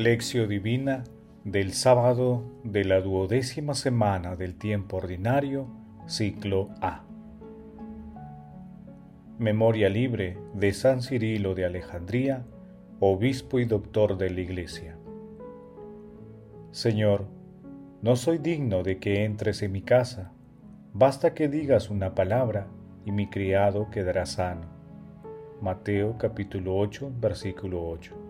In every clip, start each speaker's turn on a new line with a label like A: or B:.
A: Lección Divina del sábado de la duodécima semana del tiempo ordinario, ciclo A. Memoria libre de San Cirilo de Alejandría, obispo y doctor de la Iglesia. Señor, no soy digno de que entres en mi casa, basta que digas una palabra y mi criado quedará sano. Mateo capítulo 8, versículo 8.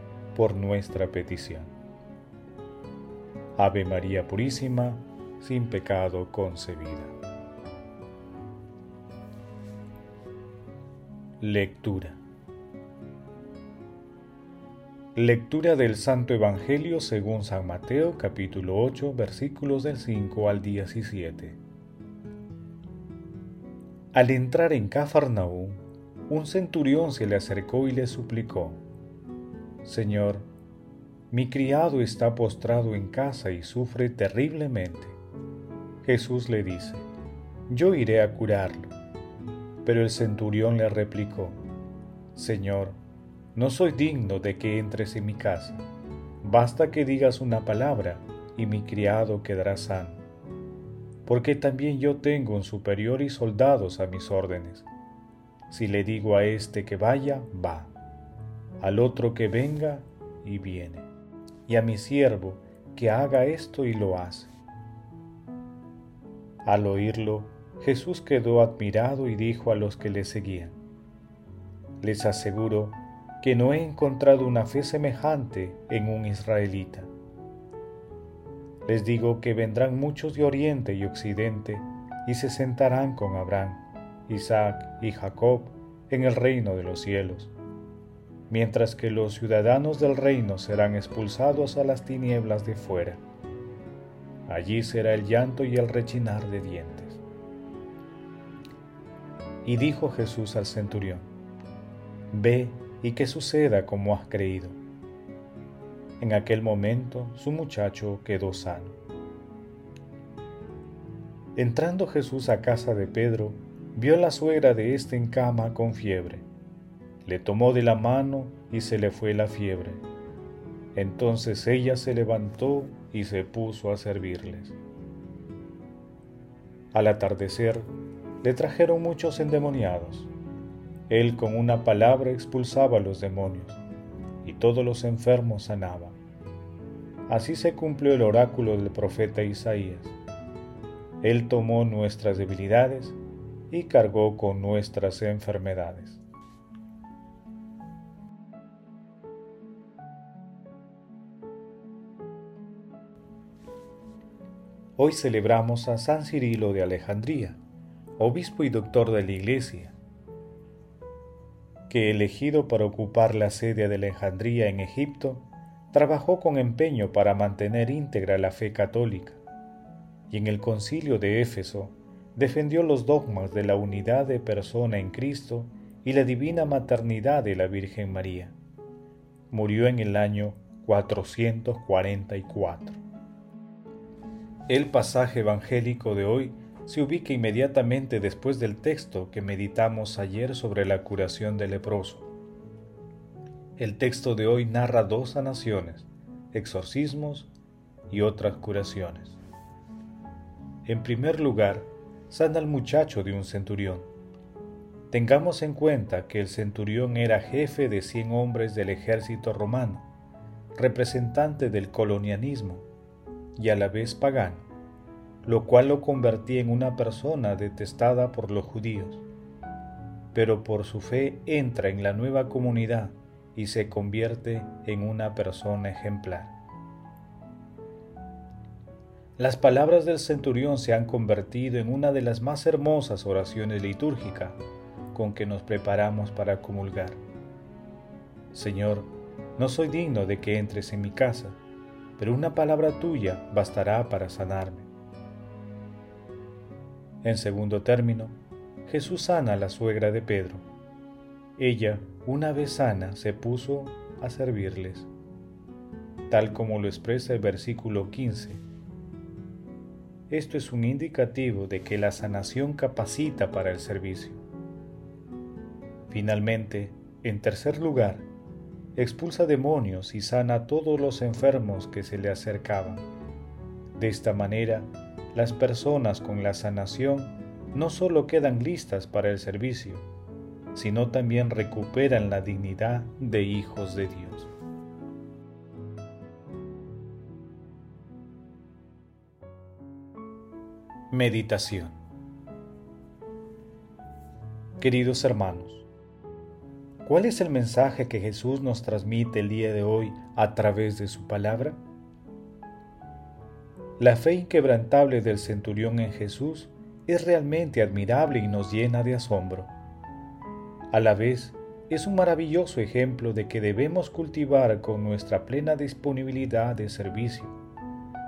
A: por nuestra petición. Ave María Purísima, sin pecado concebida. Lectura. Lectura del Santo Evangelio según San Mateo capítulo 8 versículos del 5 al 17. Al entrar en Cafarnaúm, un centurión se le acercó y le suplicó, Señor, mi criado está postrado en casa y sufre terriblemente. Jesús le dice, yo iré a curarlo. Pero el centurión le replicó, Señor, no soy digno de que entres en mi casa. Basta que digas una palabra y mi criado quedará sano. Porque también yo tengo un superior y soldados a mis órdenes. Si le digo a este que vaya, va al otro que venga y viene, y a mi siervo que haga esto y lo hace. Al oírlo, Jesús quedó admirado y dijo a los que le seguían, Les aseguro que no he encontrado una fe semejante en un israelita. Les digo que vendrán muchos de oriente y occidente y se sentarán con Abraham, Isaac y Jacob en el reino de los cielos mientras que los ciudadanos del reino serán expulsados a las tinieblas de fuera. Allí será el llanto y el rechinar de dientes. Y dijo Jesús al centurión, Ve y que suceda como has creído. En aquel momento su muchacho quedó sano. Entrando Jesús a casa de Pedro, vio a la suegra de éste en cama con fiebre le tomó de la mano y se le fue la fiebre. Entonces ella se levantó y se puso a servirles. Al atardecer le trajeron muchos endemoniados. Él con una palabra expulsaba a los demonios y todos los enfermos sanaba. Así se cumplió el oráculo del profeta Isaías. Él tomó nuestras debilidades y cargó con nuestras enfermedades. Hoy celebramos a San Cirilo de Alejandría, obispo y doctor de la Iglesia, que elegido para ocupar la sede de Alejandría en Egipto, trabajó con empeño para mantener íntegra la fe católica, y en el concilio de Éfeso defendió los dogmas de la unidad de persona en Cristo y la divina maternidad de la Virgen María. Murió en el año 444. El pasaje evangélico de hoy se ubica inmediatamente después del texto que meditamos ayer sobre la curación del leproso. El texto de hoy narra dos sanaciones, exorcismos y otras curaciones. En primer lugar, sana al muchacho de un centurión. Tengamos en cuenta que el centurión era jefe de cien hombres del ejército romano, representante del colonialismo y a la vez pagano, lo cual lo convertía en una persona detestada por los judíos. Pero por su fe entra en la nueva comunidad y se convierte en una persona ejemplar. Las palabras del centurión se han convertido en una de las más hermosas oraciones litúrgicas con que nos preparamos para comulgar. Señor, no soy digno de que entres en mi casa, pero una palabra tuya bastará para sanarme. En segundo término, Jesús sana a la suegra de Pedro. Ella, una vez sana, se puso a servirles, tal como lo expresa el versículo 15. Esto es un indicativo de que la sanación capacita para el servicio. Finalmente, en tercer lugar, expulsa demonios y sana a todos los enfermos que se le acercaban. De esta manera, las personas con la sanación no solo quedan listas para el servicio, sino también recuperan la dignidad de hijos de Dios. Meditación Queridos hermanos, ¿cuál es el mensaje que Jesús nos transmite el día de hoy a través de su palabra? La fe inquebrantable del centurión en Jesús es realmente admirable y nos llena de asombro. A la vez, es un maravilloso ejemplo de que debemos cultivar con nuestra plena disponibilidad de servicio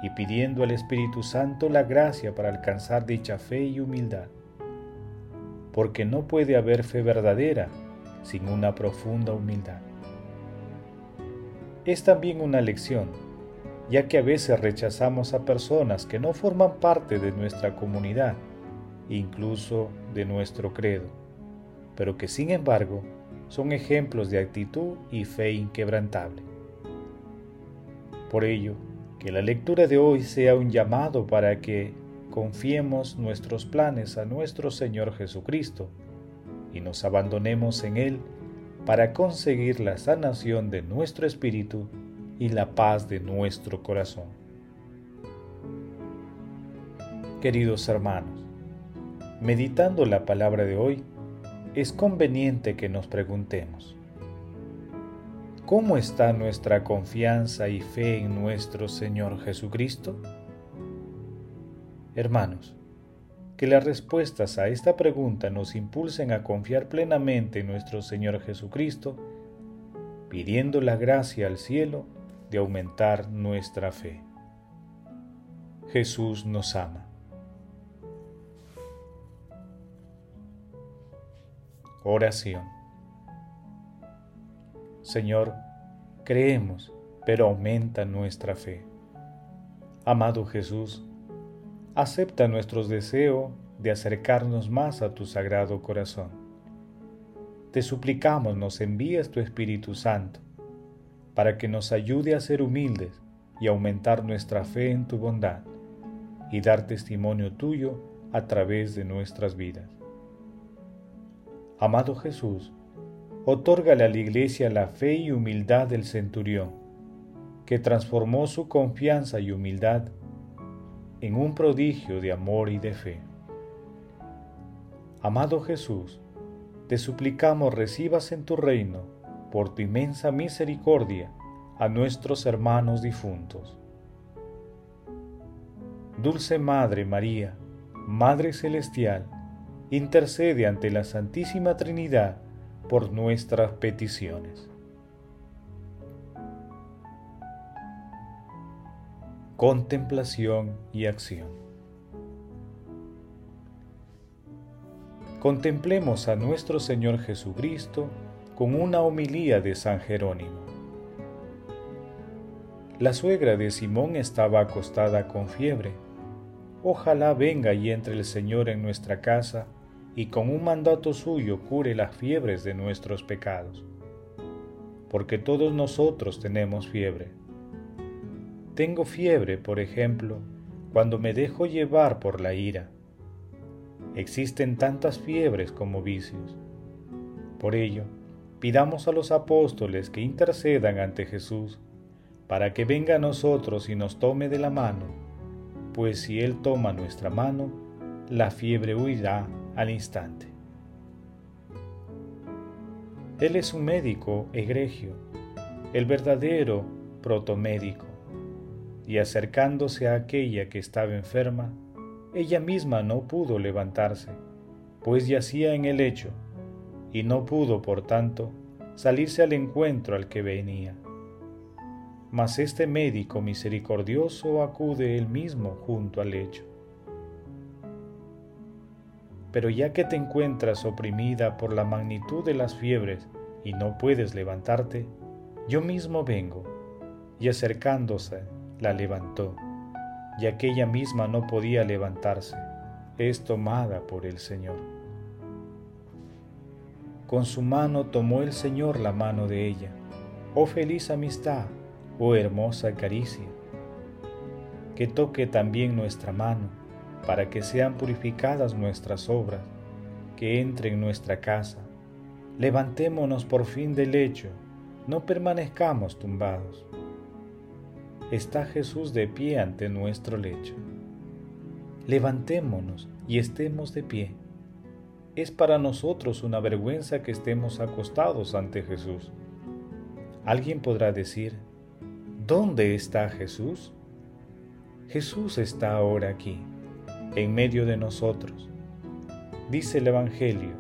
A: y pidiendo al Espíritu Santo la gracia para alcanzar dicha fe y humildad. Porque no puede haber fe verdadera sin una profunda humildad. Es también una lección, ya que a veces rechazamos a personas que no forman parte de nuestra comunidad, incluso de nuestro credo pero que sin embargo son ejemplos de actitud y fe inquebrantable. Por ello, que la lectura de hoy sea un llamado para que confiemos nuestros planes a nuestro Señor Jesucristo y nos abandonemos en Él para conseguir la sanación de nuestro espíritu y la paz de nuestro corazón. Queridos hermanos, meditando la palabra de hoy, es conveniente que nos preguntemos, ¿cómo está nuestra confianza y fe en nuestro Señor Jesucristo? Hermanos, que las respuestas a esta pregunta nos impulsen a confiar plenamente en nuestro Señor Jesucristo, pidiendo la gracia al cielo de aumentar nuestra fe. Jesús nos ama. Oración. Señor, creemos, pero aumenta nuestra fe. Amado Jesús, acepta nuestros deseos de acercarnos más a tu sagrado corazón. Te suplicamos nos envíes tu Espíritu Santo para que nos ayude a ser humildes y aumentar nuestra fe en tu bondad y dar testimonio tuyo a través de nuestras vidas. Amado Jesús, otórgale a la Iglesia la fe y humildad del centurión, que transformó su confianza y humildad en un prodigio de amor y de fe. Amado Jesús, te suplicamos recibas en tu reino, por tu inmensa misericordia, a nuestros hermanos difuntos. Dulce Madre María, Madre Celestial, intercede ante la Santísima Trinidad por nuestras peticiones. Contemplación y acción. Contemplemos a nuestro Señor Jesucristo con una homilía de San Jerónimo. La suegra de Simón estaba acostada con fiebre. Ojalá venga y entre el Señor en nuestra casa y con un mandato suyo cure las fiebres de nuestros pecados. Porque todos nosotros tenemos fiebre. Tengo fiebre, por ejemplo, cuando me dejo llevar por la ira. Existen tantas fiebres como vicios. Por ello, pidamos a los apóstoles que intercedan ante Jesús para que venga a nosotros y nos tome de la mano, pues si Él toma nuestra mano, la fiebre huirá al instante. Él es un médico egregio, el verdadero protomédico, y acercándose a aquella que estaba enferma, ella misma no pudo levantarse, pues yacía en el lecho, y no pudo, por tanto, salirse al encuentro al que venía, mas este médico misericordioso acude él mismo junto al lecho. Pero ya que te encuentras oprimida por la magnitud de las fiebres y no puedes levantarte, yo mismo vengo. Y acercándose, la levantó, y aquella misma no podía levantarse, es tomada por el Señor. Con su mano tomó el Señor la mano de ella. Oh feliz amistad, oh hermosa caricia. Que toque también nuestra mano, para que sean purificadas nuestras obras, que entre en nuestra casa. Levantémonos por fin del lecho, no permanezcamos tumbados. Está Jesús de pie ante nuestro lecho. Levantémonos y estemos de pie. Es para nosotros una vergüenza que estemos acostados ante Jesús. Alguien podrá decir, ¿Dónde está Jesús? Jesús está ahora aquí, en medio de nosotros. Dice el Evangelio,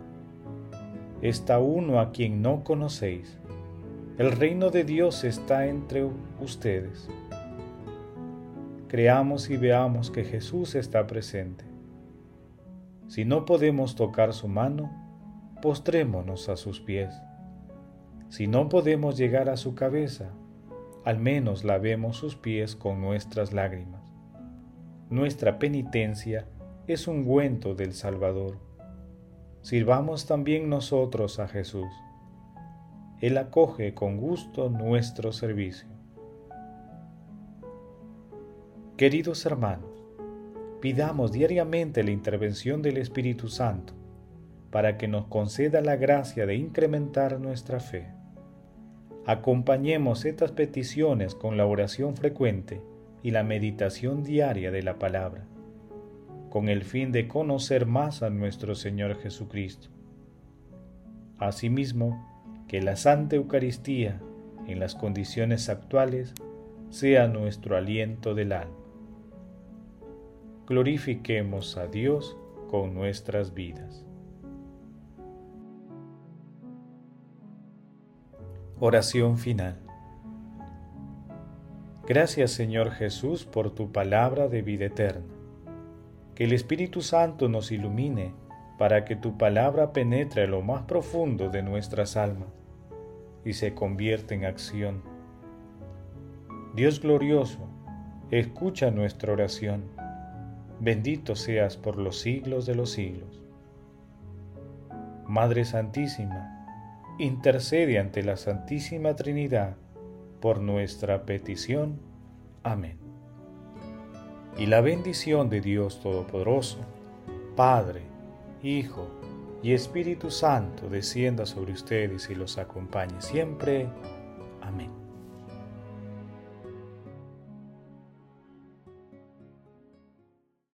A: está uno a quien no conocéis. El reino de Dios está entre ustedes. Creamos y veamos que Jesús está presente. Si no podemos tocar su mano, postrémonos a sus pies. Si no podemos llegar a su cabeza, al menos lavemos sus pies con nuestras lágrimas. Nuestra penitencia es un ungüento del Salvador. Sirvamos también nosotros a Jesús. Él acoge con gusto nuestro servicio. Queridos hermanos, pidamos diariamente la intervención del Espíritu Santo para que nos conceda la gracia de incrementar nuestra fe. Acompañemos estas peticiones con la oración frecuente y la meditación diaria de la palabra, con el fin de conocer más a nuestro Señor Jesucristo. Asimismo, que la Santa Eucaristía, en las condiciones actuales, sea nuestro aliento del alma. Glorifiquemos a Dios con nuestras vidas. Oración final. Gracias Señor Jesús por tu palabra de vida eterna. Que el Espíritu Santo nos ilumine para que tu palabra penetre lo más profundo de nuestras almas y se convierta en acción. Dios glorioso, escucha nuestra oración. Bendito seas por los siglos de los siglos. Madre Santísima, intercede ante la Santísima Trinidad por nuestra petición. Amén. Y la bendición de Dios Todopoderoso, Padre, Hijo y Espíritu Santo descienda sobre ustedes y los acompañe siempre. Amén.